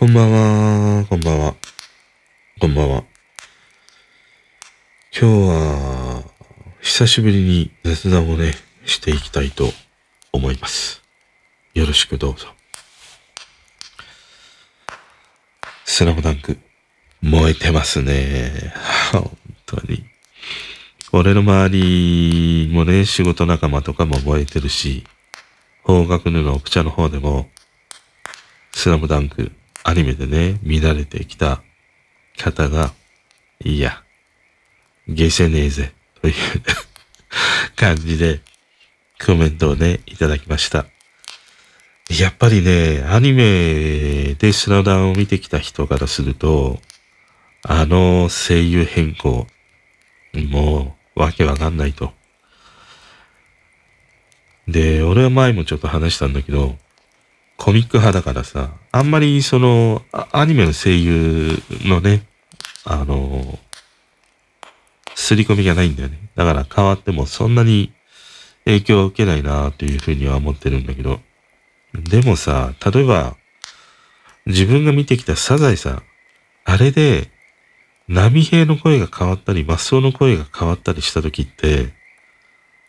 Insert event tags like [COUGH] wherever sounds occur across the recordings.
こんばんは、こんばんは、こんばんは。今日は、久しぶりに雑談をね、していきたいと思います。よろしくどうぞ。スラムダンク、燃えてますね。本当に。俺の周りもね、仕事仲間とかも燃えてるし、方角布の奥茶の方でも、スラムダンク、アニメでね、乱れてきた方が、いや、ゲセねえぜ、という感じで、コメントをね、いただきました。やっぱりね、アニメでスラダンを見てきた人からすると、あの声優変更、もう、わけわかんないと。で、俺は前もちょっと話したんだけど、コミック派だからさ、あんまりその、アニメの声優のね、あの、すり込みがないんだよね。だから変わってもそんなに影響を受けないなというふうには思ってるんだけど。でもさ、例えば、自分が見てきたサザエさん、あれで、波平の声が変わったり、マスオの声が変わったりした時って、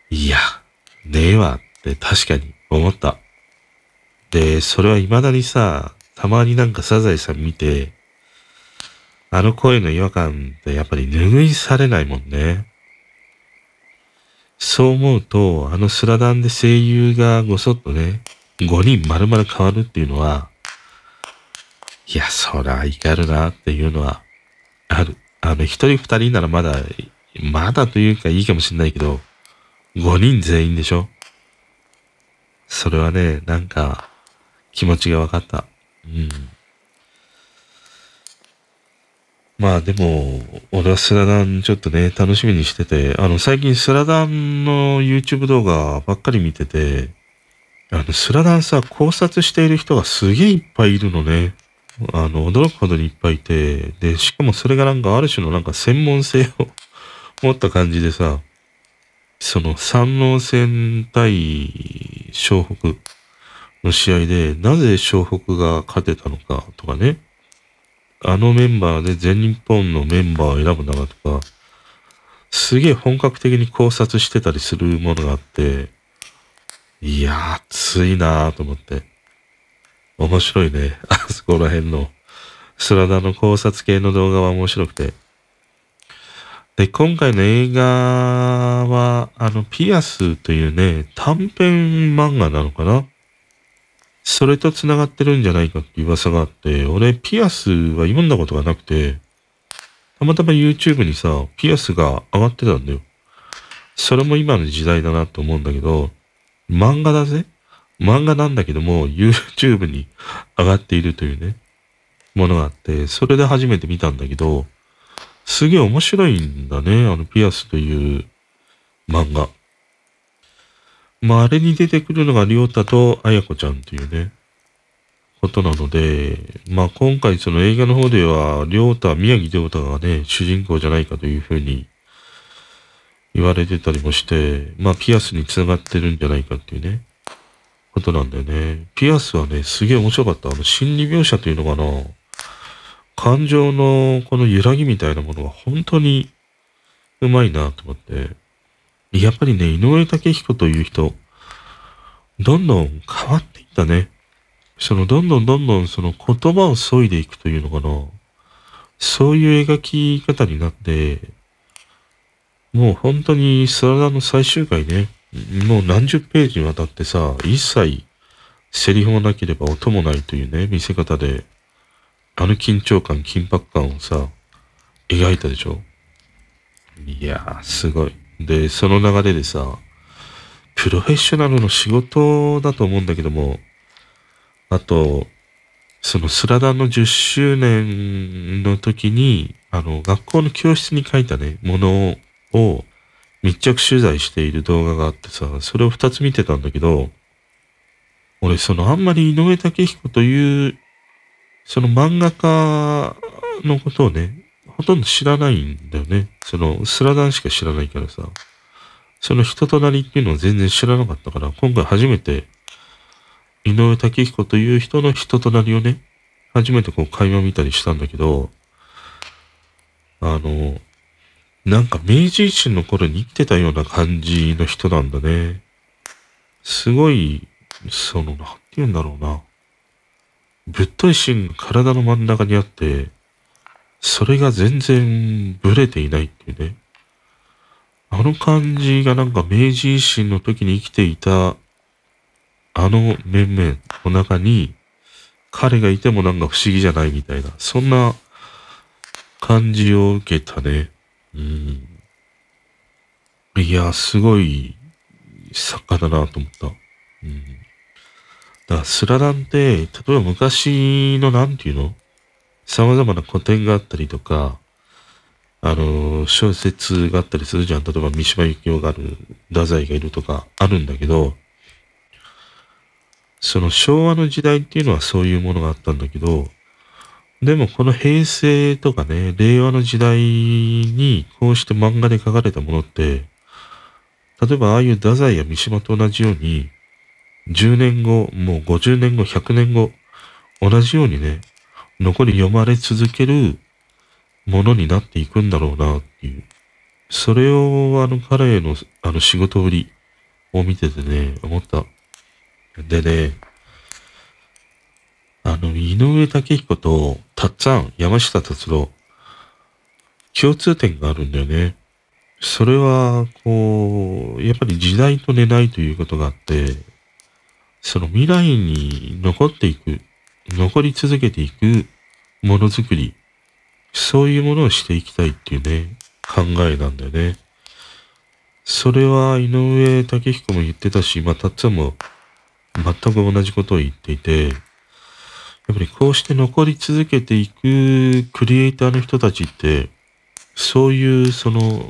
いや、ねえわって確かに思った。で、それは未だにさ、たまになんかサザエさん見て、あの声の違和感ってやっぱり拭いされないもんね。そう思うと、あのスラダンで声優がごそっとね、5人丸々変わるっていうのは、いや、そら、怒るなっていうのは、ある。あの、一人二人ならまだ、まだというかいいかもしんないけど、5人全員でしょそれはね、なんか、気持ちが分かった。うん。まあでも、俺はスラダンちょっとね、楽しみにしてて、あの、最近スラダンの YouTube 動画ばっかり見てて、あの、スラダンさ、考察している人がすげえいっぱいいるのね。あの、驚くほどにいっぱいいて、で、しかもそれがなんかある種のなんか専門性を持った感じでさ、その三能戦対湘北の試合で、なぜ湘北が勝てたのかとかね、あのメンバーで全日本のメンバーを選ぶのかとか、すげえ本格的に考察してたりするものがあって、いやー、熱いなーと思って。面白いね。[LAUGHS] あそこら辺の、スラダの考察系の動画は面白くて。で、今回の映画は、あの、ピアスというね、短編漫画なのかなそれと繋がってるんじゃないかっていう噂があって、俺、ピアスは読んだことがなくて、たまたま YouTube にさ、ピアスが上がってたんだよ。それも今の時代だなと思うんだけど、漫画だぜ漫画なんだけども、YouTube に上がっているというね、ものがあって、それで初めて見たんだけど、すげえ面白いんだね。あの、ピアスという漫画。まあ、あれに出てくるのが、りょうたとあやこちゃんというね、ことなので、まあ、今回その映画の方では、りょうた、宮城りょうたがね、主人公じゃないかというふうに言われてたりもして、まあ、ピアスに繋がってるんじゃないかっていうね、ことなんだよね。ピアスはね、すげえ面白かった。あの、心理描写というのかな。感情のこの揺らぎみたいなものが本当にうまいなと思って。やっぱりね、井上武彦という人、どんどん変わっていったね。その、どんどんどんどんその言葉を削いでいくというのかな。そういう描き方になって、もう本当にスラダの最終回ね、もう何十ページにわたってさ、一切セリフもなければ音もないというね、見せ方であの緊張感、緊迫感をさ、描いたでしょいやー、すごい。で、その流れでさ、プロフェッショナルの仕事だと思うんだけども、あと、そのスラダンの10周年の時に、あの、学校の教室に書いたね、ものを密着取材している動画があってさ、それを2つ見てたんだけど、俺、そのあんまり井上武彦というその漫画家のことをね、ほとんど知らないんだよね。その、スラダンしか知らないからさ。その人となりっていうのを全然知らなかったから、今回初めて、井上武彦という人の人となりをね、初めてこう会話見たりしたんだけど、あの、なんか明治維新の頃に生きてたような感じの人なんだね。すごい、その、なんて言うんだろうな。ぶっとい芯が体の真ん中にあって、それが全然ブレていないっていうね。あの感じがなんか明治維新の時に生きていたあの面々の中に彼がいてもなんか不思議じゃないみたいな、そんな感じを受けたね。うん。いや、すごい作家だなと思った。うん。だからスラダンって、例えば昔のなんていうの？様々な古典があったりとか、あの、小説があったりするじゃん。例えば三島由紀夫がある、太宰がいるとかあるんだけど、その昭和の時代っていうのはそういうものがあったんだけど、でもこの平成とかね、令和の時代にこうして漫画で書かれたものって、例えばああいう太宰や三島と同じように、10年後、もう50年後、100年後、同じようにね、残り読まれ続けるものになっていくんだろうなっていう。それをあの彼のあの仕事ぶりを見ててね、思った。でね、あの、井上武彦と、たっつぁん、山下達郎、共通点があるんだよね。それは、こう、やっぱり時代と寝ないということがあって、その未来に残っていく、残り続けていくものづくり、そういうものをしていきたいっていうね、考えなんだよね。それは井上武彦も言ってたし、まあ、たっつぁんも全く同じことを言っていて、やっぱりこうして残り続けていくクリエイターの人たちって、そういうその、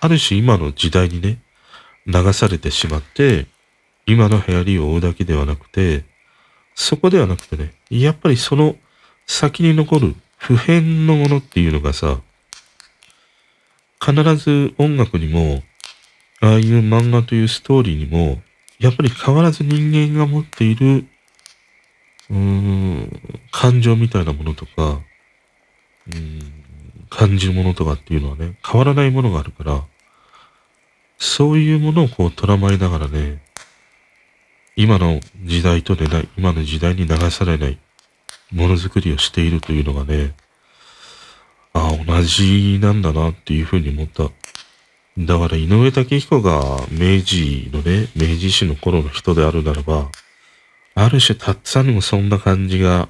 ある種今の時代にね、流されてしまって、今の流行りを追うだけではなくて、そこではなくてね、やっぱりその先に残る普遍のものっていうのがさ、必ず音楽にも、ああいう漫画というストーリーにも、やっぱり変わらず人間が持っている、うーん、感情みたいなものとか、うん、感じるものとかっていうのはね、変わらないものがあるから、そういうものをこう捉まえながらね、今の時代とでない、今の時代に流されないものづくりをしているというのがね、ああ、同じなんだなっていうふうに思った。だから井上武彦が明治のね、明治維新の頃の人であるならば、ある種たっさんにもそんな感じが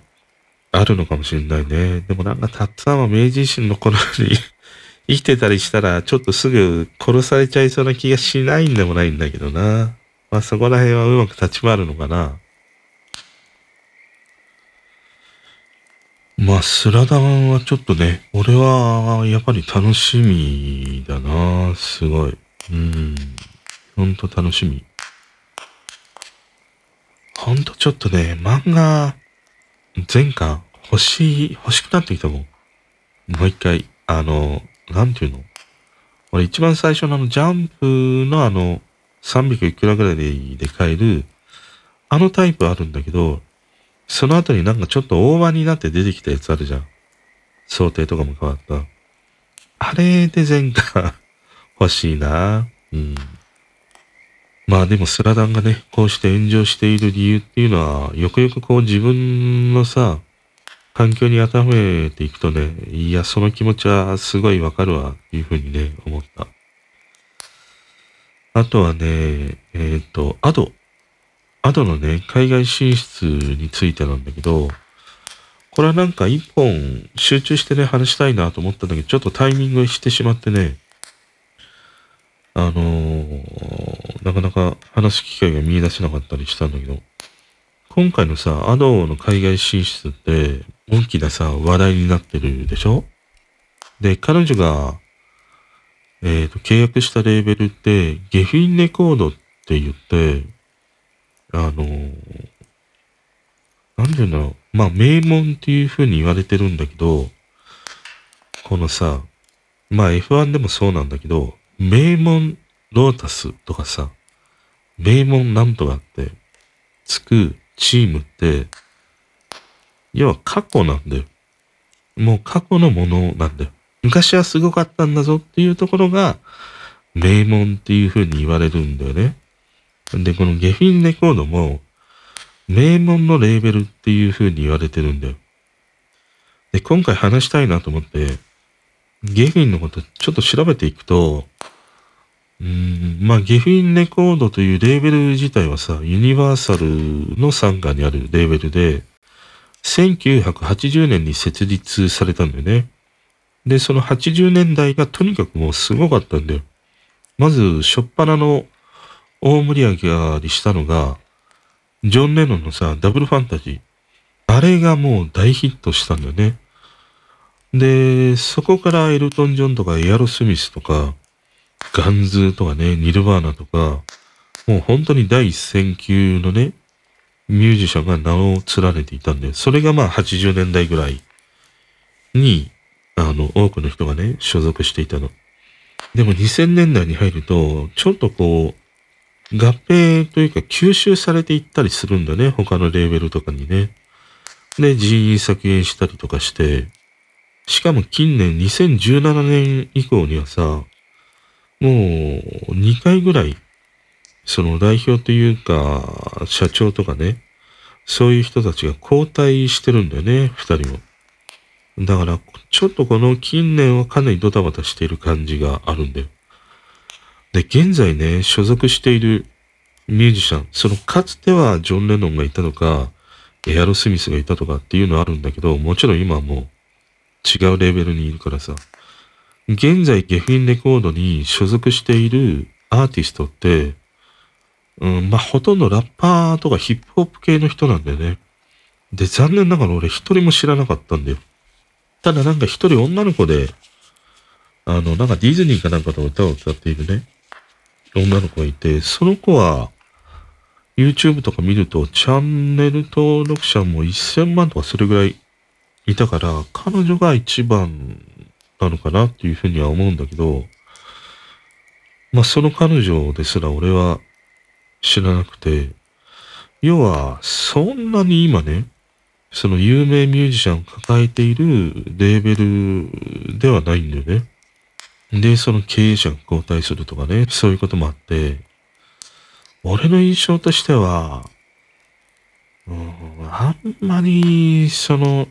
あるのかもしれないね。でもなんかたっさんは明治維新の頃に [LAUGHS] 生きてたりしたらちょっとすぐ殺されちゃいそうな気がしないんでもないんだけどな。まあそこら辺はうまく立ち回るのかな。まあ、スラダンはちょっとね、俺はやっぱり楽しみだなすごい。うん。ほんと楽しみ。ほんとちょっとね、漫画、前巻欲しい、欲しくなってきたもん。もう一回、あの、なんていうの？俺一番最初のあの、ジャンプのあの、300いくらぐらいで買える、あのタイプあるんだけど、その後になんかちょっと大場になって出てきたやつあるじゃん。想定とかも変わった。あれで前回欲しいなうん。まあでもスラダンがね、こうして炎上している理由っていうのは、よくよくこう自分のさ、環境に当てはめていくとね、いや、その気持ちはすごいわかるわ、っていうふうにね、思った。あとはね、えっ、ー、と、アド。アドのね、海外進出についてなんだけど、これはなんか一本集中してね、話したいなと思ったんだけど、ちょっとタイミングしてしまってね、あのー、なかなか話す機会が見出せなかったりしたんだけど、今回のさ、アドの海外進出って大きなさ、話題になってるでしょ？で、彼女が、えっ、ー、と、契約したレーベルって、ゲフィンレコードって言って、あのなんていうんだろう。まあ、名門っていう風に言われてるんだけど、このさ、まあ F1 でもそうなんだけど、名門ロータスとかさ、名門なんとかってつくチームって、要は過去なんだよ。もう過去のものなんだよ。昔はすごかったんだぞっていうところが、名門っていう風に言われるんだよね。で、このゲフィンレコードも、名門のレーベルっていう風に言われてるんだよ。で、今回話したいなと思って、ゲフィンのことちょっと調べていくと、うん、まあ、ゲフィンレコードというレーベル自体はさ、ユニバーサルの傘下にあるレーベルで、1980年に設立されたんだよね。で、その80年代がとにかくもうすごかったんだよ。まず、しょっぱなの大盛り上がりしたのが、ジョン・レノンのさ、ダブルファンタジー。あれがもう大ヒットしたんだよね。で、そこからエルトン・ジョンとかエアロスミスとか、ガンズとかね、ニルバーナとか、もう本当に第一線級のね、ミュージシャンが名を連ねていたんで、それがまあ80年代ぐらいに、あの、多くの人がね、所属していたの。でも2000年代に入ると、ちょっとこう、合併というか吸収されていったりするんだね。他のレーベルとかにね。で、人員削減したりとかして、しかも近年2017年以降にはさ、もう2回ぐらい、その代表というか、社長とかね、そういう人たちが交代してるんだよね、二人も。だから、ちょっとこの近年はかなりドタバタしている感じがあるんだよ。で、現在ね、所属しているミュージシャン、そのかつてはジョン・レノンがいたとか、エアロスミスがいたとかっていうのはあるんだけど、もちろん今はもう違うレベルにいるからさ。現在ゲフィンレコードに所属しているアーティストって、うん、まあ、ほとんどラッパーとかヒップホップ系の人なんだよね。で、残念ながら俺一人も知らなかったんだよ。ただなんか一人女の子で、あの、なんかディズニーかなんかの歌を歌っているね、女の子がいて、その子は、YouTube とか見ると、チャンネル登録者も1000万とかするぐらいいたから、彼女が一番なのかなっていうふうには思うんだけど、まあその彼女ですら俺は知らなくて、要はそんなに今ね、その有名ミュージシャンを抱えているレーベルではないんだよね。で、その経営者が交代するとかね、そういうこともあって、俺の印象としては、うん、あんまり、その、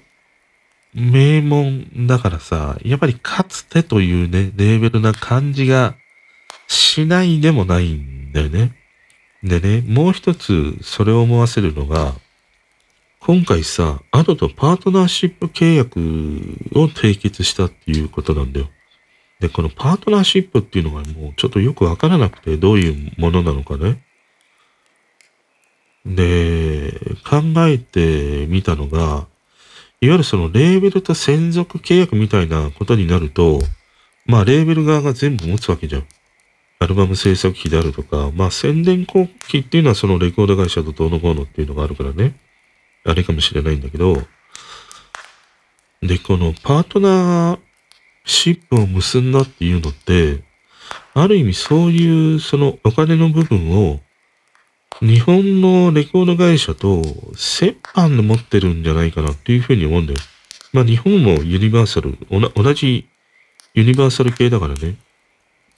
名門だからさ、やっぱりかつてというね、レーベルな感じがしないでもないんだよね。でね、もう一つそれを思わせるのが、今回さ、アドとパートナーシップ契約を締結したっていうことなんだよ。で、このパートナーシップっていうのがもうちょっとよくわからなくてどういうものなのかね。で、考えてみたのが、いわゆるそのレーベルと専属契約みたいなことになると、まあレーベル側が全部持つわけじゃん。アルバム制作費であるとか、まあ宣伝広告費っていうのはそのレコード会社とどうのこうのっていうのがあるからね。あれかもしれないんだけど、で、このパートナーシップを結んだっていうのって、ある意味そういうそのお金の部分を日本のレコード会社と折半で持ってるんじゃないかなっていうふうに思うんだよ。まあ日本もユニバーサル、同じユニバーサル系だからね。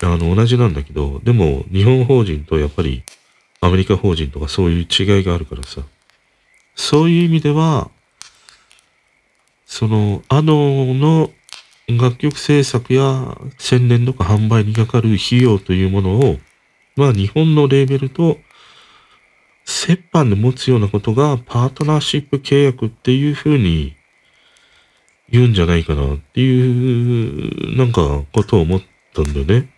あの、同じなんだけど、でも日本法人とやっぱりアメリカ法人とかそういう違いがあるからさ。そういう意味では、その、あのの楽曲制作や宣伝とか販売にかかる費用というものを、まあ日本のレーベルと折半で持つようなことがパートナーシップ契約っていうふうに言うんじゃないかなっていう、なんかことを思ったんだよね。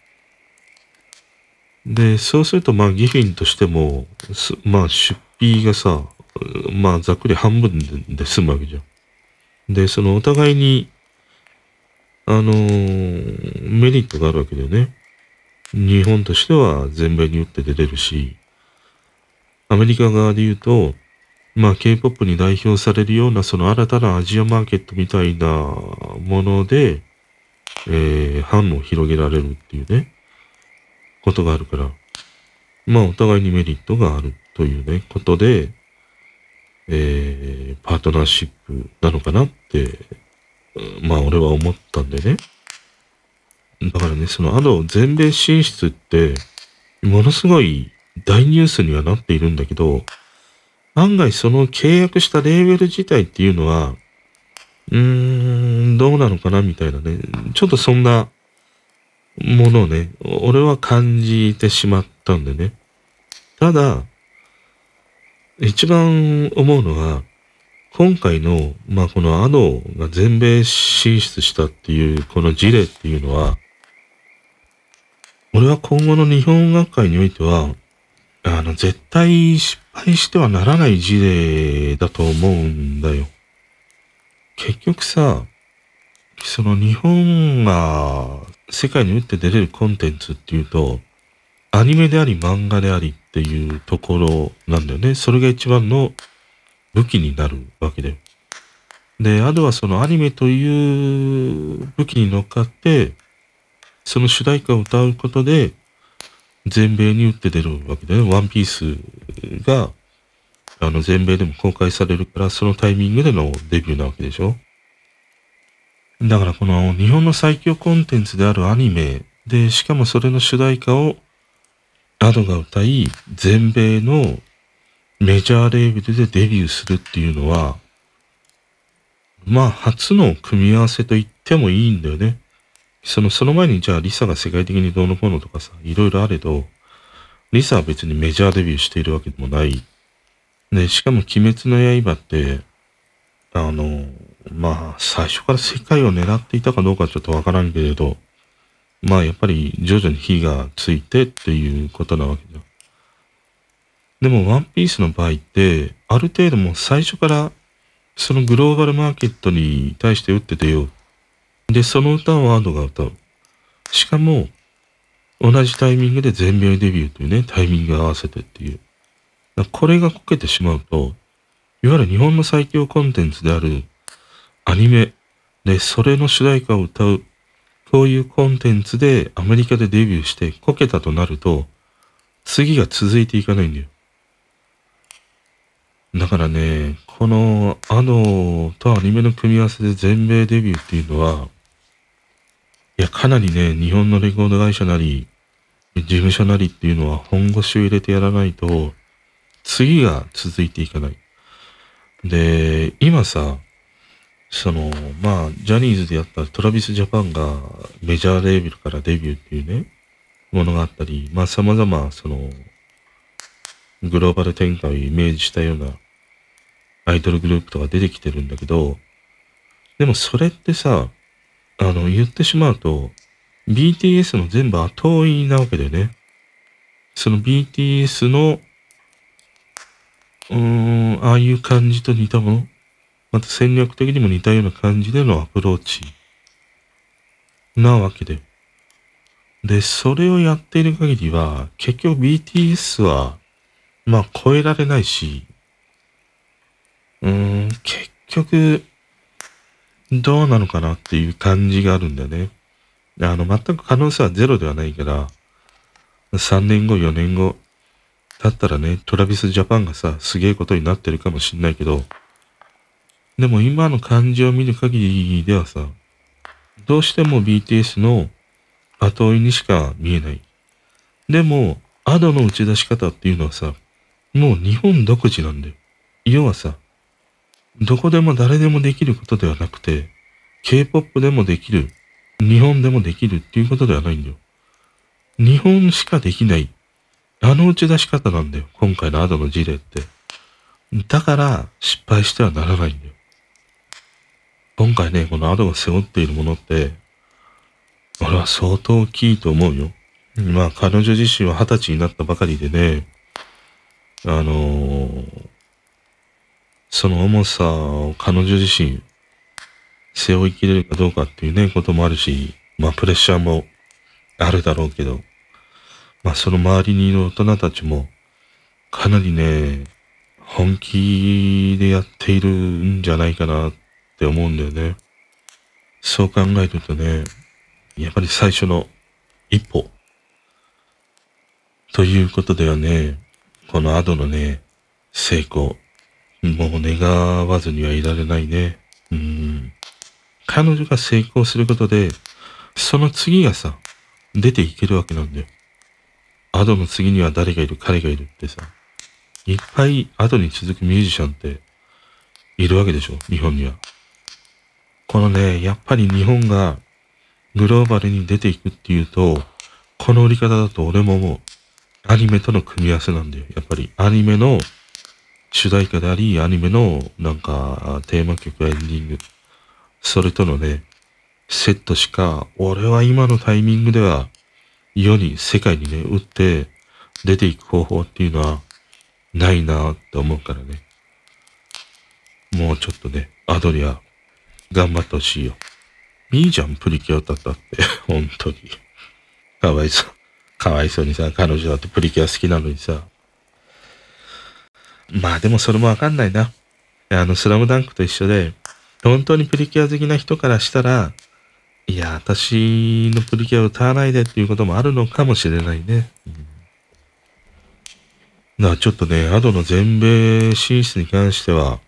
で、そうするとまあギフィンとしても、まあ出費がさ、まあざっくり半分で済むわけじゃん。で、そのお互いに、あのー、メリットがあるわけだよね。日本としては全米に打って出れるし、アメリカ側で言うと、まあ K-POP に代表されるようなその新たなアジアマーケットみたいなもので、えー、販路を広げられるっていうね、ことがあるから、まあお互いにメリットがあるというね、ことで、えー、パートナーシップなのかなって、まあ俺は思ったんでね。だからね、そのアド全米進出って、ものすごい大ニュースにはなっているんだけど、案外その契約したレーベル自体っていうのは、うーん、どうなのかなみたいなね。ちょっとそんなものをね、俺は感じてしまったんでね。ただ、一番思うのは、今回の、まあ、このアドが全米進出したっていう、この事例っていうのは、俺は今後の日本学会においては、あの、絶対失敗してはならない事例だと思うんだよ。結局さ、その日本が世界に打って出れるコンテンツっていうと、アニメであり漫画でありっていうところなんだよね。それが一番の武器になるわけだよ。で、あとはそのアニメという武器に乗っかって、その主題歌を歌うことで、全米に打って出るわけだよね。ワンピースが、あの、全米でも公開されるから、そのタイミングでのデビューなわけでしょだからこの日本の最強コンテンツであるアニメで、しかもそれの主題歌をアドが歌い、全米のメジャーレーベルでデビューするっていうのは、まあ初の組み合わせと言ってもいいんだよね。その、その前にじゃあリサが世界的にどうのこうのとかさ、いろいろあれど、リサは別にメジャーデビューしているわけでもない。で、しかも鬼滅の刃って、あの、まあ、最初から世界を狙っていたかどうかちょっとわからんけれど、まあ、やっぱり徐々に火がついてっていうことなわけだ。でも、ワンピースの場合って、ある程度も最初から、そのグローバルマーケットに対して打っててよ。で、その歌をワードが歌う。しかも、同じタイミングで全米デビューというね、タイミング合わせてっていう。これがこけてしまうと、いわゆる日本の最強コンテンツであるアニメで、それの主題歌を歌う、こういうコンテンツでアメリカでデビューしてこけたとなると、次が続いていかないんだよ。だからね、このアノとアニメの組み合わせで全米デビューっていうのは、いや、かなりね、日本のレコード会社なり、事務所なりっていうのは本腰を入れてやらないと、次が続いていかない。で、今さ、その、まあ、ジャニーズでやったトラビスジャパンがメジャーレーベルからデビューっていうね、ものがあったり、まあ様々、その、グローバル展開をイメージしたようなアイドルグループとか出てきてるんだけど、でもそれってさ、あの、言ってしまうと、BTS の全部後追いなわけだよね。その BTS の、うーん、ああいう感じと似たものまた戦略的にも似たような感じでのアプローチなわけで。で、それをやっている限りは、結局 BTS は、まあ超えられないし、うーん、結局、どうなのかなっていう感じがあるんだよね。あの、全く可能性はゼロではないから、3年後、4年後、だったらね、トラビスジャパンがさ、すげえことになってるかもしんないけど、でも今の感じを見る限りではさ、どうしても BTS の後追いにしか見えない。でも、アドの打ち出し方っていうのはさ、もう日本独自なんだよ。要はさ、どこでも誰でもできることではなくて、K-POP でもできる、日本でもできるっていうことではないんだよ。日本しかできない、あの打ち出し方なんだよ。今回のアドの事例って。だから失敗してはならないんだよ。今回ね、このアドが背負っているものって、俺は相当大きいと思うよ。まあ、彼女自身は二十歳になったばかりでね、あのー、その重さを彼女自身背負いきれるかどうかっていうね、こともあるし、まあ、プレッシャーもあるだろうけど、まあ、その周りにいる大人たちも、かなりね、本気でやっているんじゃないかなって思うんだよね。そう考えるとね、やっぱり最初の一歩。ということではね、この後のね、成功。もう願わずにはいられないね。うん。彼女が成功することで、その次がさ、出ていけるわけなんだよ。アドの次には誰がいる、彼がいるってさ、いっぱいアドに続くミュージシャンっているわけでしょ、日本には。このね、やっぱり日本がグローバルに出ていくっていうと、この売り方だと俺ももう、アニメとの組み合わせなんだよ。やっぱりアニメの主題歌であり、アニメのなんかテーマ曲エンディング、それとのね、セットしか、俺は今のタイミングでは世に、世界にね、打って出ていく方法っていうのはないなって思うからね。もうちょっとね、アドリア、頑張ってほしいよ。いいじゃん、プリキュア歌ったって。[LAUGHS] 本当に。かわいそう。かわいそうにさ、彼女だってプリキュア好きなのにさ。まあでもそれもわかんないな。あの、スラムダンクと一緒で、本当にプリキュア好きな人からしたら、いや、私のプリキュアを歌わないでっていうこともあるのかもしれないね。うん、だからちょっとね、アドの全米進出に関しては、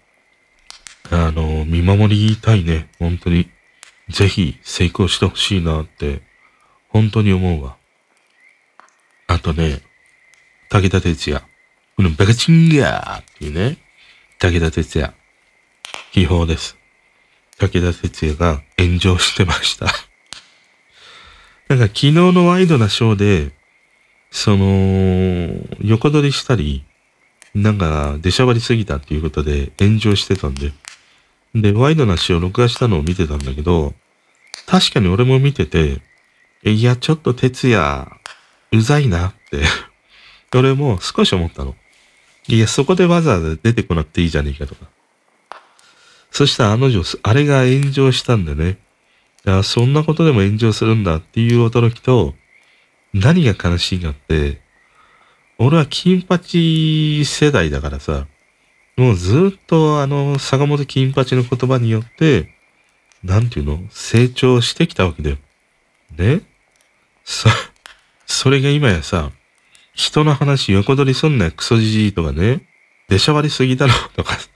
あの、見守りたいね。本当に。ぜひ成功してほしいなって、本当に思うわ。あとね、武田鉄矢。このバカチンガーっていうね、武田鉄矢。秘宝です。武田鉄矢が炎上してました [LAUGHS] なんか昨日のワイドなショーで、その、横取りしたり、なんか出しゃばりすぎたっていうことで炎上してたんで。で、ワイドなショー録画したのを見てたんだけど、確かに俺も見てて、いや、ちょっと哲也、うざいなって [LAUGHS] 俺も少し思ったの。いや、そこでわざわざ出てこなくていいじゃねえかとか。そしたらあの女、あれが炎上したんでね。いや、そんなことでも炎上するんだっていう驚きと、何が悲しいかって、俺は金八世代だからさ、もうずっとあの、坂本金八の言葉によって、なんていうの成長してきたわけだよ。ね？そ、それが今やさ、人の話横取りすんなよ、クソじじいとかね、出しゃばりすぎだろとかさ、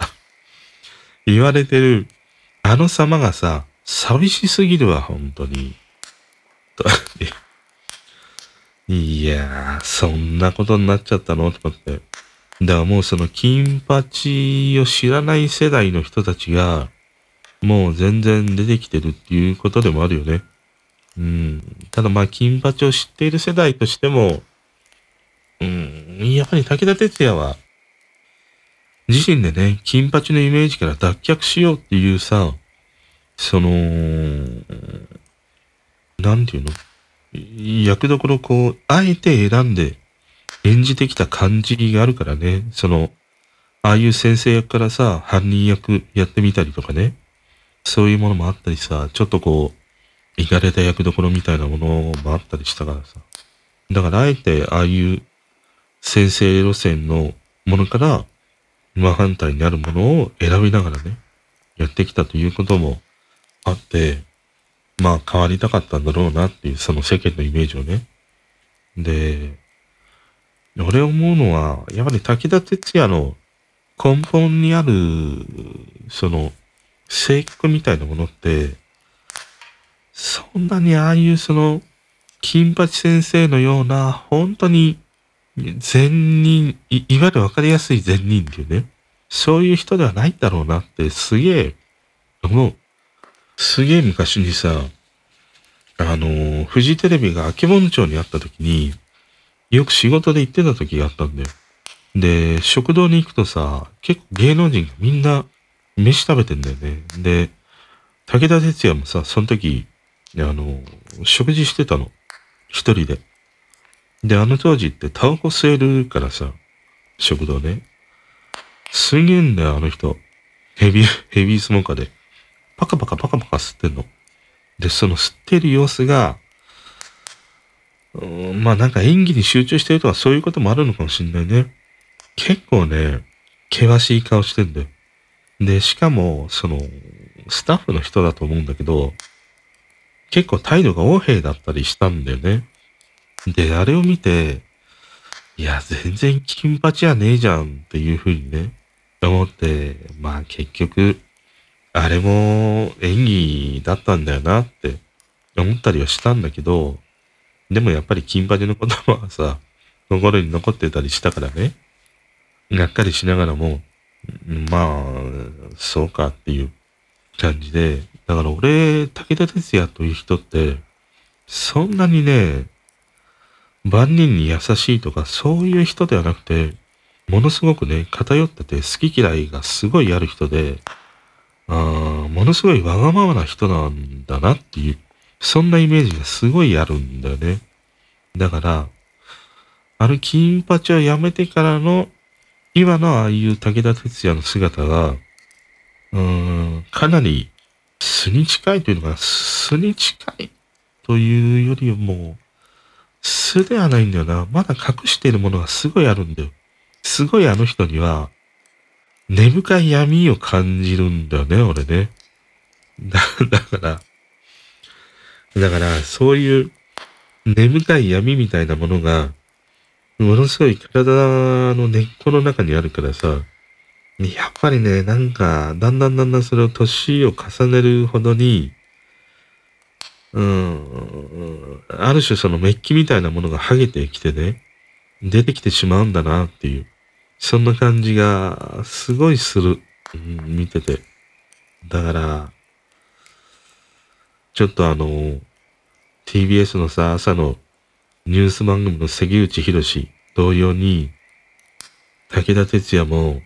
[LAUGHS] 言われてる、あの様がさ、寂しすぎるわ、本当に。といやー、そんなことになっちゃったのと思って。だからもうその金八を知らない世代の人たちが、もう全然出てきてるっていうことでもあるよね。うん。ただまあ、金八を知っている世代としても、うん、やっぱり武田鉄矢は、自身でね、金八のイメージから脱却しようっていうさ、その、なんていうの？役どころこう、あえて選んで演じてきた感じがあるからね。その、ああいう先生役からさ、犯人役やってみたりとかね。そういうものもあったりさ、ちょっとこう、いかれた役どころみたいなものもあったりしたからさ。だからあえてああいう先生路線のものから真反対になるものを選びながらね、やってきたということもあって、まあ変わりたかったんだろうなっていうその世間のイメージをね。で、俺思うのは、やっぱり武田鉄矢の根本にある、その、性格みたいなものって、そんなにああいうその、金八先生のような、本当に善人い、いわゆるわかりやすい善人っていうね、そういう人ではないんだろうなってすげえ、もう、すげえ昔にさ、あの、フジテレビが秋本町にあった時に、よく仕事で行ってた時があったんだよ。で、食堂に行くとさ、結構芸能人がみんな飯食べてんだよね。で、武田鉄矢もさ、その時、であの、食事してたの。一人で。で、あの当時ってタバコ吸えるからさ、食堂ね。すげえんだよ、あの人。ヘビー、ヘビースモーカーで。パカパカパカパカ吸ってんの。で、その吸ってる様子が、うん、まあなんか演技に集中してるとかそういうこともあるのかもしんないね。結構ね、険しい顔してんだよ。で、しかも、その、スタッフの人だと思うんだけど、結構態度が横柄だったりしたんだよね。で、あれを見て、いや、全然金八やねえじゃんっていう風にね、思って、まあ結局、あれも演技だったんだよなって思ったりはしたんだけど、でもやっぱり金髪の言葉はさ、心に残ってたりしたからね、がっかりしながらも、まあ、そうかっていう感じで、だから俺、武田鉄矢という人って、そんなにね、万人に優しいとかそういう人ではなくて、ものすごくね、偏ってて好き嫌いがすごいある人で、あーものすごいわがままな人なんだなっていう、そんなイメージがすごいあるんだよね。だから、あの金八をやめてからの、今のああいう武田鉄矢の姿が、うん、かなり素に近いというのかな、素に近いというよりも、素ではないんだよな。まだ隠しているものがすごいあるんだよ。すごいあの人には、根深い闇を感じるんだよね、俺ね。だ、だから、だから、そういう根深い闇みたいなものが、ものすごい体の根っこの中にあるからさ、やっぱりね、なんか、だんだんだんだんそれを年を重ねるほどに、うん、ある種そのメッキみたいなものが剥げてきてね、出てきてしまうんだなっていう、そんな感じがすごいする、うん、見てて。だから、ちょっとあの、TBS のさ、朝のニュース番組の関口博士同様に、武田鉄矢も、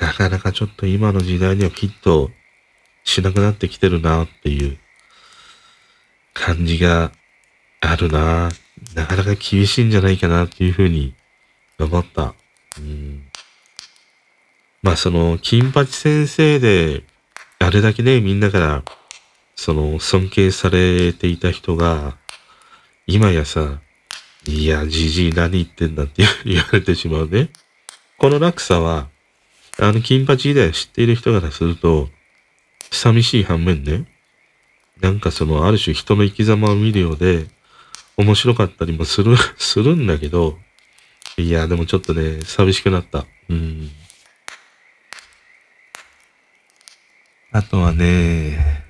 なかなかちょっと今の時代にはきっとしなくなってきてるなっていう感じがあるななかなか厳しいんじゃないかなっていうふうに思った。うん。まあその、金八先生で、あれだけね、みんなから、その、尊敬されていた人が、今やさ、いや、じじい何言ってんだって言われてしまうね。この落差は、あの金八時代を知っている人からすると、寂しい反面ね、なんかその、ある種人の生き様を見るようで、面白かったりもする、[LAUGHS] するんだけど、いや、でもちょっとね、寂しくなった。うん。あとはね、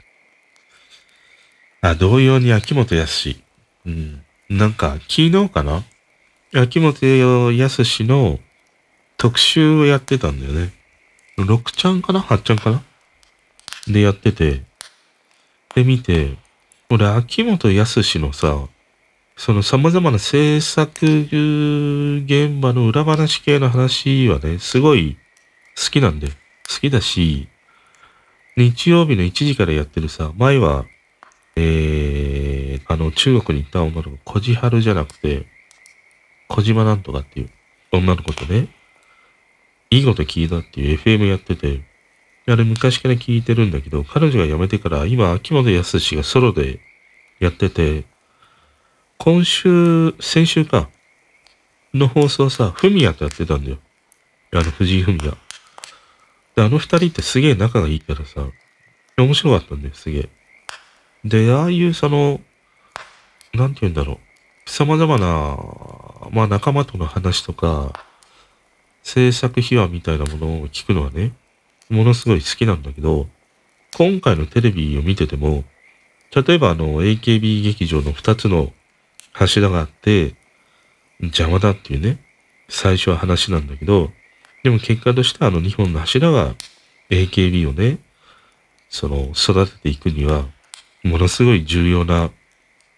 あ、同様に秋元康。うん。なんか、昨日かな？秋元康の特集をやってたんだよね。6ちゃんかな ?8 ちゃんかな？でやってて、で見て、俺、秋元康のさ、その様々な制作現場の裏話系の話はね、すごい好きなんで、好きだし、日曜日の1時からやってるさ、前は、えー、あの、中国に行った女の子、小じはるじゃなくて、小島なんとかっていう女の子とね、いいこと聞いたっていう FM やってて、あれ昔から聞いてるんだけど、彼女が辞めてから今、秋元康がソロでやってて、今週、先週か、の放送さ、フミヤとやってたんだよ。あの、藤井フミヤ。で、あの二人ってすげえ仲がいいからさ、面白かったんだよ、すげえ。で、ああいうその、なんて言うんだろう。様々な、まあ仲間との話とか、制作秘話みたいなものを聞くのはね、ものすごい好きなんだけど、今回のテレビを見てても、例えばあの AKB 劇場の二つの柱があって、邪魔だっていうね、最初は話なんだけど、でも結果としてあの2本の柱が AKB をね、その育てていくには、ものすごい重要な、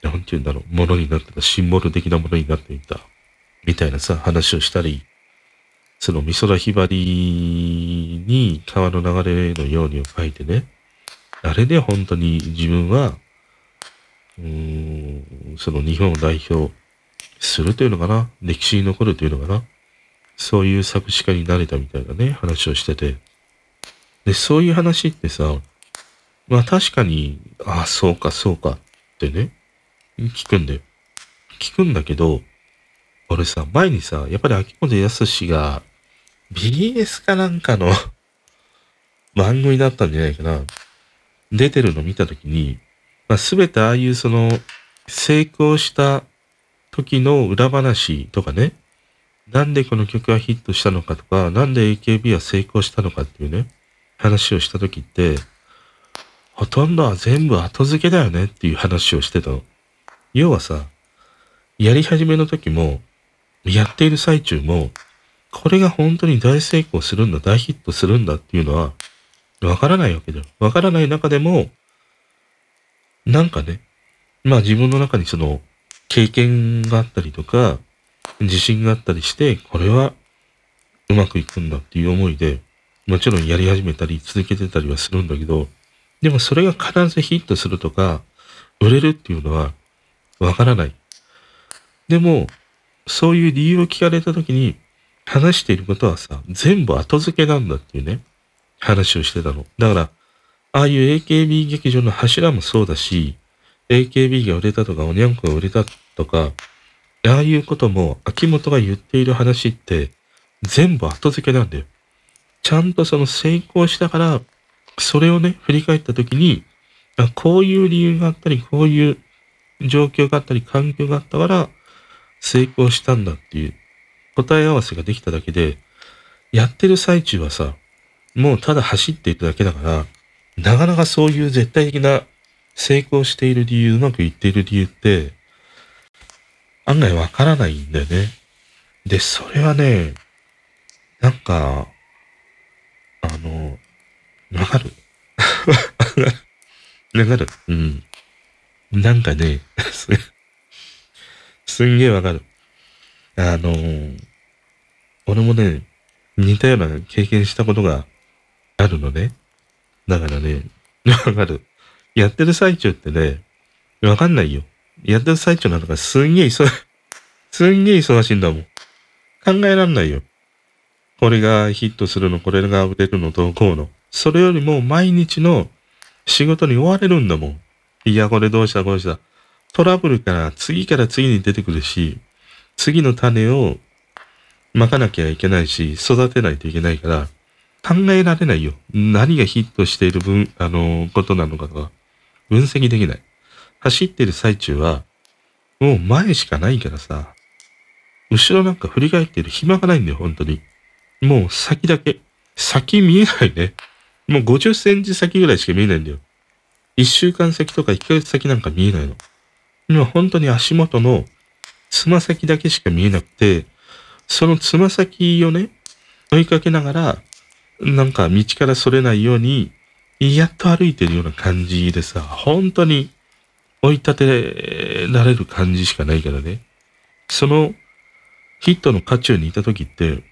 なんて言うんだろう、ものになってた、シンボル的なものになっていた、みたいなさ、話をしたり、その美空ひばりに川の流れのようにを書いてね、あれで本当に自分は、うん、その日本を代表するというのかな、歴史に残るというのかな、そういう作詞家になれたみたいなね、話をしてて。で、そういう話ってさ、まあ確かに、ああ、そうか、そうかってね、聞くんだよ。聞くんだけど、俺さ、前にさ、やっぱり秋元康が BS かなんかの [LAUGHS] 番組だったんじゃないかな。出てるの見たときに、まあ全てああいうその、成功した時の裏話とかね、なんでこの曲がヒットしたのかとか、なんで AKB は成功したのかっていうね、話をした時って、ほとんどは全部後付けだよねっていう話をしてた。要はさ、やり始めの時も、やっている最中も、これが本当に大成功するんだ、大ヒットするんだっていうのは、わからないわけだよ。わからない中でも、なんかね、まあ自分の中にその、経験があったりとか、自信があったりして、これはうまくいくんだっていう思いで、もちろんやり始めたり続けてたりはするんだけど、でもそれが必ずヒットするとか、売れるっていうのはわからない。でも、そういう理由を聞かれた時に、話していることはさ、全部後付けなんだっていうね、話をしてたの。だから、ああいう AKB 劇場の柱もそうだし、AKB が売れたとか、おにゃんこが売れたとか、ああいうことも秋元が言っている話って全部後付けなんだよ。ちゃんとその成功したから、それをね、振り返った時に、あこういう理由があったり、こういう状況があったり、環境があったから、成功したんだっていう答え合わせができただけで、やってる最中はさ、もうただ走っていくだけだから、なかなかそういう絶対的な成功している理由、うまくいっている理由って、案外わからないんだよね。で、それはね、なんか、あの、わかる？[LAUGHS] わかるうん。なんかね、すんげえわかる。あの俺もね、似たような経験したことがあるのね。だからね、わかる。やってる最中ってね、わかんないよ。やってる最中なんかすんげえ忙、[LAUGHS] すんげえ忙しいんだもん。考えらんないよ。これがヒットするの、これが売れるの、どうこうの。それよりも毎日の仕事に追われるんだもん。いや、これどうした、こうした。トラブルから次から次に出てくるし、次の種をまかなきゃいけないし、育てないといけないから、考えられないよ。何がヒットしている分、あの、ことなのかとか、分析できない。走ってる最中は、もう前しかないからさ、後ろなんか振り返ってる暇がないんだよ、本当に。もう先だけ。先見えないね。もう50センチ先ぐらいしか見えないんだよ。1週間先とか1ヶ月先なんか見えないの。今本当に足元のつま先だけしか見えなくて、そのつま先をね、追いかけながら、なんか道からそれないように、やっと歩いてるような感じでさ、本当に追い立てられる感じしかないからね。そのヒットの渦中にいた時って、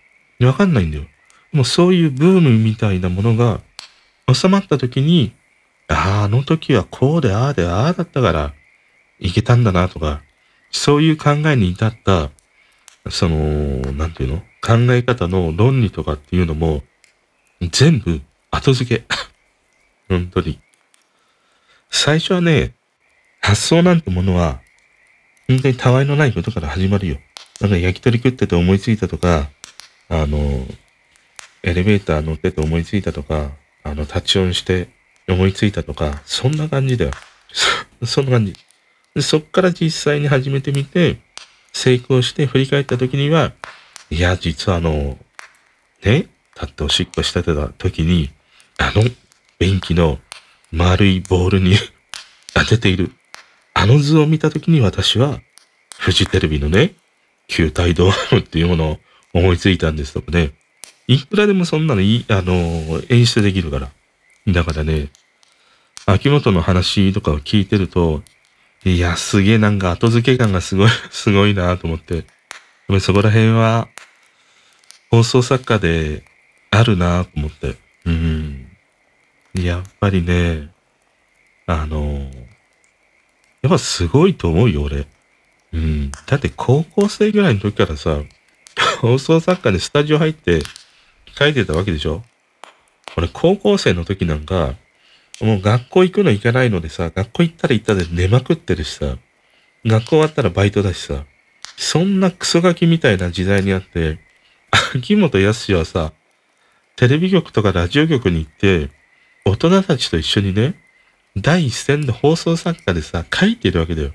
わかんないんだよ。もうそういうブームみたいなものが収まった時に、ああ、あの時はこうで、ああで、ああだったから、いけたんだなとか、そういう考えに至った、その、なんていうの？考え方の論理とかっていうのも、全部後付け。[LAUGHS] 本当に。最初はね、発想なんてものは、本当にたわいのないことから始まるよ。なんか焼き鳥食ってて思いついたとか、あの、エレベーター乗ってて思いついたとか、あの、タッチオンして思いついたとか、そんな感じだよ。そ、そんな感じ。でそっから実際に始めてみて、成功して振り返った時には、いや、実はあの、ね、立っておしっこしてた時に、あの、便器の丸いボールに [LAUGHS] 当てている。あの図を見た時に私は、フジテレビのね、球体ドームっていうものを思いついたんですとかね。いくらでもそんなのいい、あの、演出できるから。だからね、秋元の話とかを聞いてると、いや、すげえなんか後付け感がすごい、[LAUGHS] すごいなと思って。でもそこら辺は、放送作家であるなと思って。うん。やっぱりね、あの、やっぱすごいと思うよ、俺。うん。だって高校生ぐらいの時からさ、[LAUGHS] 放送作家でスタジオ入って書いてたわけでしょ？俺高校生の時なんか、もう学校行くの行かないのでさ、学校行ったら行ったで寝まくってるしさ、学校終わったらバイトだしさ、そんなクソガキみたいな時代にあって、秋元康はさ、テレビ局とかラジオ局に行って、大人たちと一緒にね、第一線で放送作家でさ、書いてるわけだよ。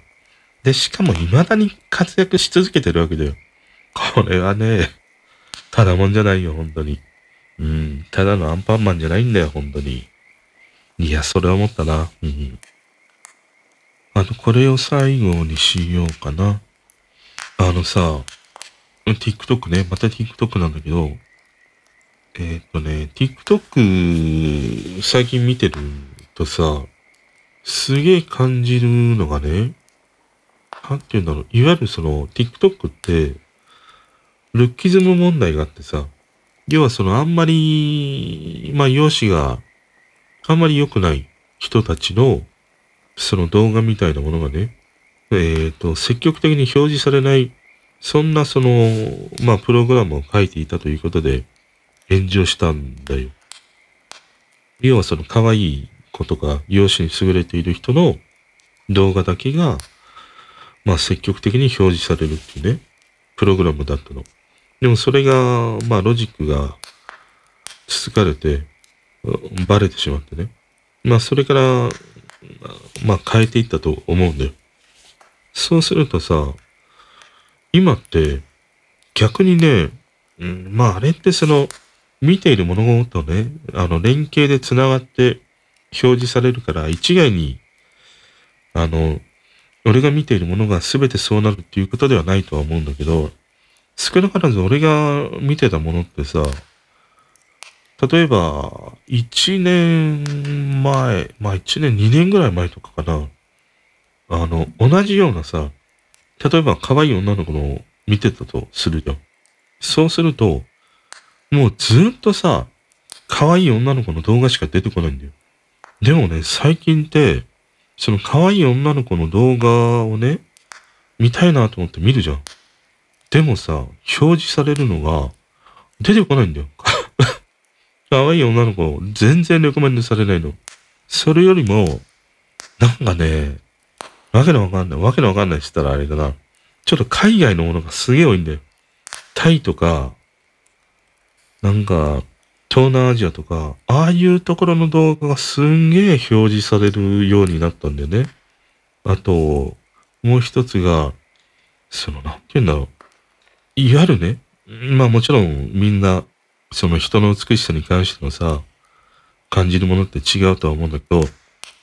で、しかも未だに活躍し続けてるわけだよ。これはね、ただもんじゃないよ、本当に。うん、ただのアンパンマンじゃないんだよ、本当に。いや、それは思ったな。うん。あの、これを最後にしようかな。あのさ、TikTok ね、また TikTok なんだけど、えー、っとね、TikTok 最近見てるとさ、すげえ感じるのがね、なんて言うんだろう、いわゆるその TikTok って、ルッキズム問題があってさ、要はそのあんまり、まあ容姿があまり良くない人たちのその動画みたいなものがね、えっ、ー、と、積極的に表示されない、そんなその、まあプログラムを書いていたということで炎上したんだよ。要はその可愛い子とか容姿に優れている人の動画だけが、まあ積極的に表示されるっていうね、プログラムだったの。でもそれが、まあロジックがつつかれて、バレてしまってね。まあそれから、まあ変えていったと思うんだよ。そうするとさ、今って逆にね、うん、まああれってその、見ている物事ね、あの連携で繋がって表示されるから一概に、あの、俺が見ているものが全てそうなるっていうことではないとは思うんだけど、少なからず俺が見てたものってさ、例えば、1年前、まあ1年、2年ぐらい前とかかな。あの、同じようなさ、例えば可愛い女の子の見てたとするじゃん。そうすると、もうずっとさ、可愛い女の子の動画しか出てこないんだよ。でもね、最近って、その可愛い女の子の動画をね、見たいなと思って見るじゃん。でもさ、表示されるのが出てこないんだよ。可愛い女の子、全然レコメンドされないの。それよりも、なんかね、わけのわかんない。わけのわかんないって言ったらあれだな。ちょっと海外のものがすげえ多いんだよ。タイとか、なんか、東南アジアとか、ああいうところの動画がすんげえ表示されるようになったんだよね。あと、もう一つが、その、なんて言うんだろう。いわゆるね、まあもちろんみんな、その人の美しさに関してのさ、感じるものって違うとは思うんだけど、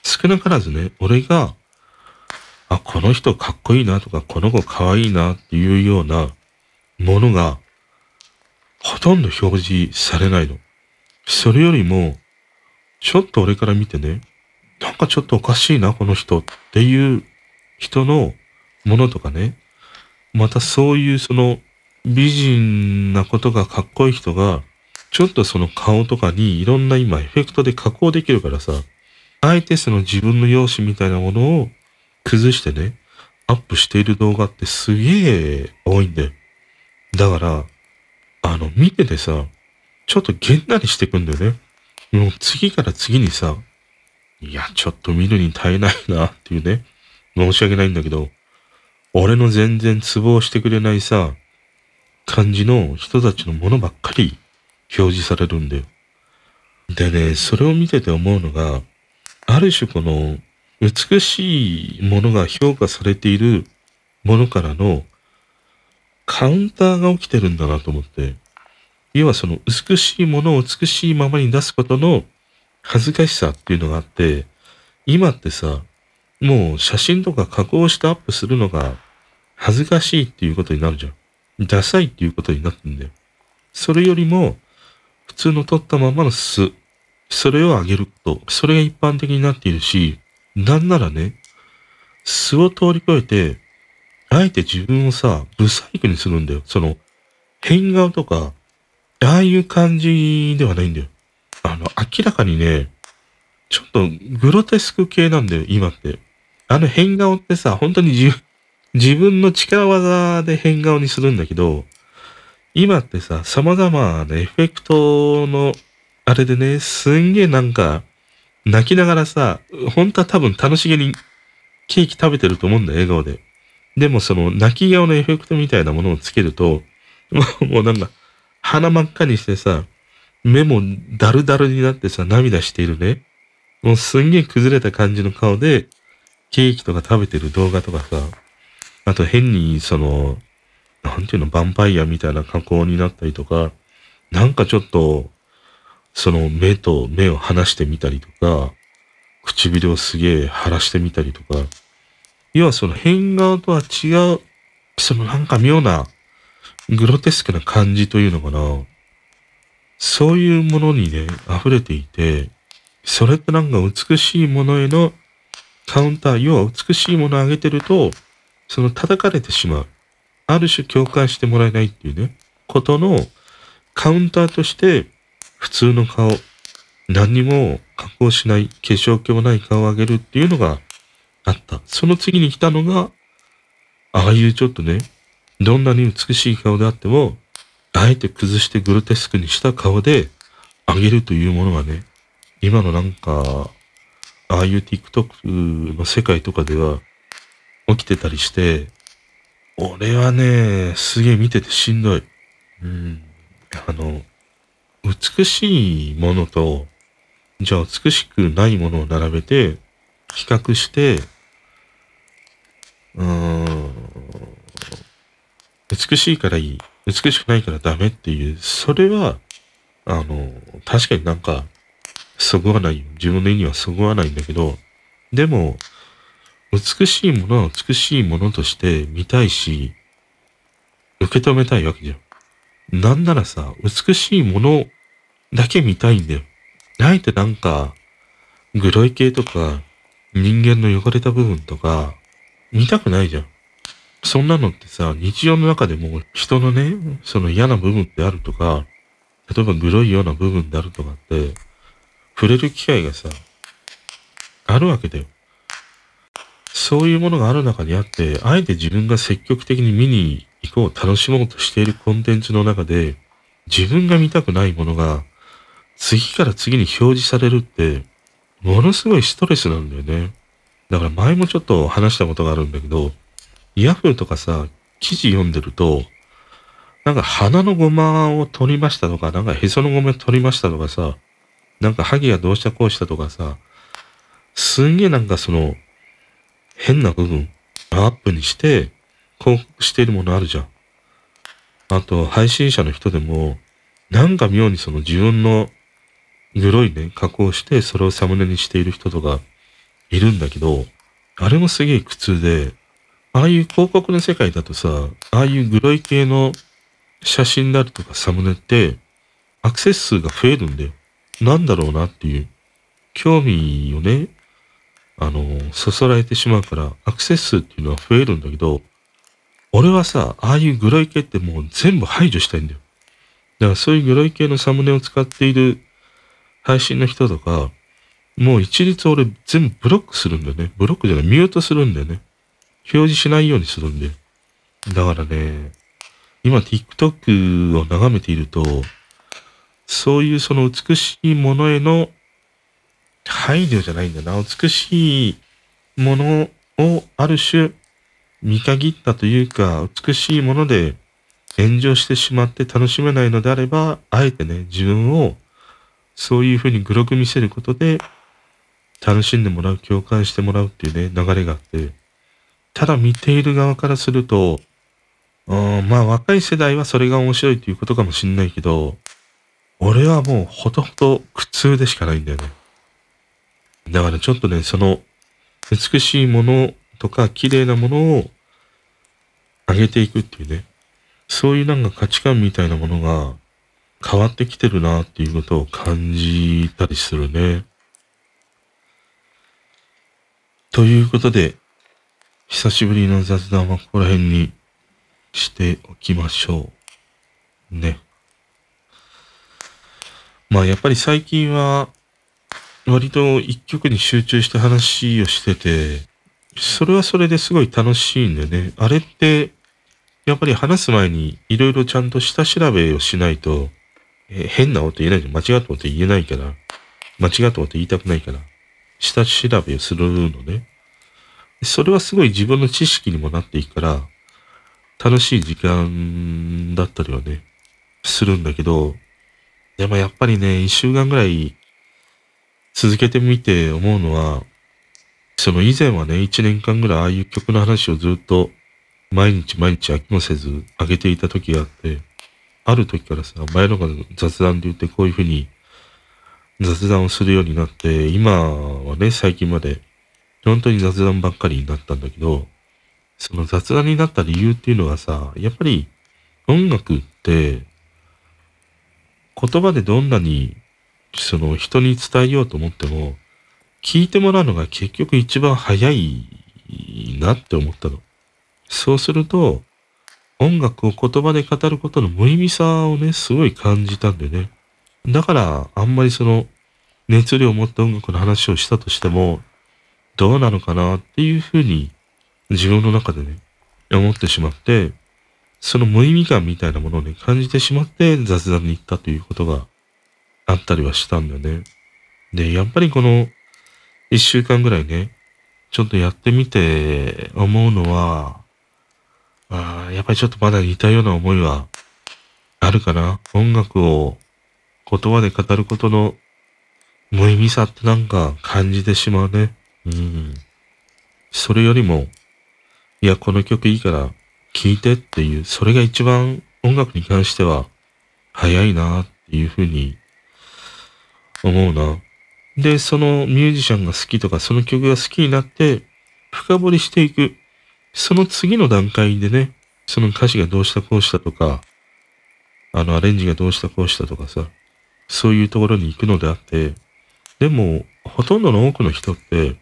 少なからずね、俺が、あ、この人かっこいいなとか、この子かわいいなっていうようなものが、ほとんど表示されないの。それよりも、ちょっと俺から見てね、なんかちょっとおかしいな、この人っていう人のものとかね、またそういうその美人なことがかっこいい人が、ちょっとその顔とかにいろんな今エフェクトで加工できるからさ、あえてその自分の容姿みたいなものを崩してね、アップしている動画ってすげえ多いんだよ。だから、あの、見ててさ、ちょっとげんなりしてくんだよね。もう次から次にさ、いや、ちょっと見るに耐えないなっていうね。申し訳ないんだけど、俺の全然ツボをしてくれないさ、感じの人たちのものばっかり表示されるんだよ。でね、それを見てて思うのが、ある種この美しいものが評価されているものからのカウンターが起きてるんだなと思って。要はその美しいものを美しいままに出すことの恥ずかしさっていうのがあって、今ってさ、もう写真とか加工してアップするのが恥ずかしいっていうことになるじゃん。ダサいっていうことになってんだよ。それよりも、普通の撮ったままの素、それを上げること、それが一般的になっているし、なんならね、素を通り越えて、あえて自分をさ、ブサイクにするんだよ。その、変顔とか、ああいう感じではないんだよ。あの、明らかにね、ちょっとグロテスク系なんだよ、今って。あの変顔ってさ、本当に自分の力技で変顔にするんだけど、今ってさ、様々なエフェクトの、あれでね、すんげえなんか、泣きながらさ、本当は多分楽しげにケーキ食べてると思うんだよ、笑顔で。でもその泣き顔のエフェクトみたいなものをつけると、[LAUGHS] もうなんか、鼻真っ赤にしてさ、目もダルダルになってさ、涙しているね。もうすんげえ崩れた感じの顔で、ケーキとか食べてる動画とかさ、あと変にその、なんていうの、ヴァンパイアみたいな加工になったりとか、なんかちょっと、その目と目を離してみたりとか、唇をすげえ腫らしてみたりとか、要はその変顔とは違う、そのなんか妙なグロテスクな感じというのかな。そういうものにね、溢れていて、それってなんか美しいものへのカウンター、要は美しいものをあげてると、その叩かれてしまう。ある種共感してもらえないっていうね、ことのカウンターとして、普通の顔、何にも加工しない、化粧気もない顔をあげるっていうのがあった。その次に来たのが、ああいうちょっとね、どんなに美しい顔であっても、あえて崩してグロテスクにした顔であげるというものがね、今のなんか、ああいう TikTok の世界とかでは起きてたりして、俺はね、すげえ見ててしんどい。うん。あの、美しいものと、じゃあ美しくないものを並べて、比較して、うーん、美しいからいい、美しくないからダメっていう、それは、あの、確かになんか、そぐわない。自分の意にはそぐわないんだけど、でも、美しいものは美しいものとして見たいし、受け止めたいわけじゃん。なんならさ、美しいものだけ見たいんだよ。あえてなんか、グロい系とか、人間の汚れた部分とか、見たくないじゃん。そんなのってさ、日常の中でも人のね、その嫌な部分であるとか、例えばグロいような部分であるとかって、触れる機会がさ、あるわけだよ。そういうものがある中にあって、あえて自分が積極的に見に行こう、楽しもうとしているコンテンツの中で、自分が見たくないものが、次から次に表示されるって、ものすごいストレスなんだよね。だから前もちょっと話したことがあるんだけど、ヤフーとかさ、記事読んでると、なんか鼻のゴマを取りましたとか、なんかへそのゴマ取りましたとかさ、なんかハゲがどうしたこうしたとかさ、すんげえなんかその、変な部分、アップにして、広告しているものあるじゃん。あと、配信者の人でも、なんか妙にその自分のグロいね、加工して、それをサムネにしている人とかいるんだけど、あれもすげえ苦痛で、ああいう広告の世界だとさ、ああいうグロい系の写真であるとかサムネって、アクセス数が増えるんだよ。なんだろうなっていう、興味をね、あの、そそられてしまうから、アクセス数っていうのは増えるんだけど、俺はさ、ああいうグロい系ってもう全部排除したいんだよ。だからそういうグロい系のサムネを使っている配信の人とか、もう一律俺全部ブロックするんだよね。ブロックじゃない、ミュートするんだよね。表示しないようにするんだよ。だからね、今 TikTok を眺めていると、そういうその美しいものへの配慮じゃないんだな。美しいものをある種見限ったというか、美しいもので炎上してしまって楽しめないのであれば、あえてね、自分をそういうふうにグロく見せることで、楽しんでもらう、共感してもらうっていうね、流れがあって、ただ見ている側からすると、うんまあ若い世代はそれが面白いということかもしんないけど、俺はもうほとほと苦痛でしかないんだよね。だからちょっとね、その美しいものとか綺麗なものを上げていくっていうね、そういうなんか価値観みたいなものが変わってきてるなっていうことを感じたりするね。ということで、久しぶりの雑談はここら辺にしておきましょう。ね。まあやっぱり最近は割と一曲に集中して話をしてて、それはそれですごい楽しいんだよね。あれって、やっぱり話す前にいろいろちゃんと下調べをしないと、え変なこと言えないじゃん。間違ったこと言えないから。間違ったこと言いたくないから。下調べをするのね。それはすごい自分の知識にもなっていくから、楽しい時間だったりはね、するんだけど、でもやっぱりね、一週間ぐらい続けてみて思うのは、その以前はね、一年間ぐらいああいう曲の話をずっと毎日毎日飽きもせず上げていた時があって、ある時からさ、前のが雑談で言ってこういうふうに雑談をするようになって、今はね、最近まで本当に雑談ばっかりになったんだけど、その雑談になった理由っていうのがさ、やっぱり音楽って言葉でどんなにその人に伝えようと思っても、聞いてもらうのが結局一番早いなって思ったの。そうすると、音楽を言葉で語ることの無意味さをね、すごい感じたんでね。だから、あんまりその、熱量を持った音楽の話をしたとしても、どうなのかなっていうふうに、自分の中でね、思ってしまって、その無意味感みたいなものをね、感じてしまって雑談に行ったということがあったりはしたんだよね。で、やっぱりこの一週間ぐらいね、ちょっとやってみて思うのは、あやっぱりちょっとまだ似たような思いはあるかな。音楽を言葉で語ることの無意味さってなんか感じてしまうね。うん。それよりも、いや、この曲いいから聴いてっていう、それが一番音楽に関しては早いなっていうふうに思うな。で、そのミュージシャンが好きとか、その曲が好きになって、深掘りしていく。その次の段階でね、その歌詞がどうしたこうしたとか、あのアレンジがどうしたこうしたとかさ、そういうところに行くのであって、でも、ほとんどの多くの人って、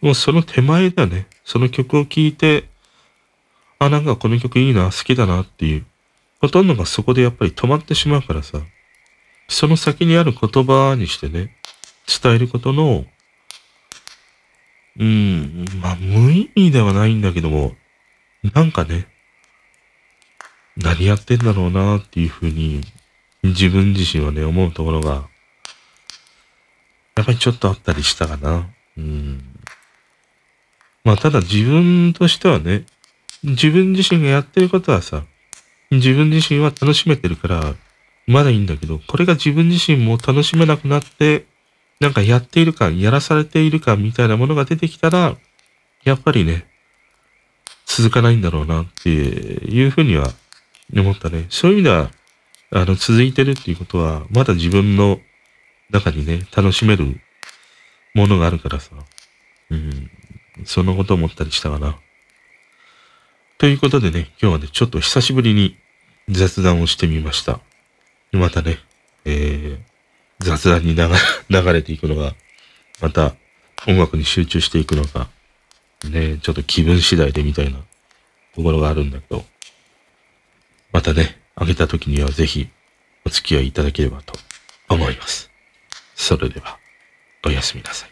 もうその手前だね。その曲を聴いて、あ、なんかこの曲いいな、好きだなっていう。ほとんどがそこでやっぱり止まってしまうからさ。その先にある言葉にしてね、伝えることの、うん、まあ無意味ではないんだけども、なんかね、何やってんだろうなっていうふうに、自分自身はね、思うところが、やっぱりちょっとあったりしたかな。うん。まあただ自分としてはね、自分自身がやってることはさ、自分自身は楽しめてるから、まだいいんだけど、これが自分自身も楽しめなくなって、なんかやっている感、やらされている感みたいなものが出てきたら、やっぱりね、続かないんだろうなっていうふうには思ったね。そういう意味では、あの、続いてるっていうことは、まだ自分の中にね、楽しめるものがあるからさ、うん、そんなこと思ったりしたかな。ということでね、今日はね、ちょっと久しぶりに雑談をしてみました。またね、えー、雑談に流 [LAUGHS] れていくのが、また音楽に集中していくのが、ね、ちょっと気分次第でみたいなところがあるんだけど、またね、あげた時にはぜひお付き合いいただければと思います。それでは、おやすみなさい。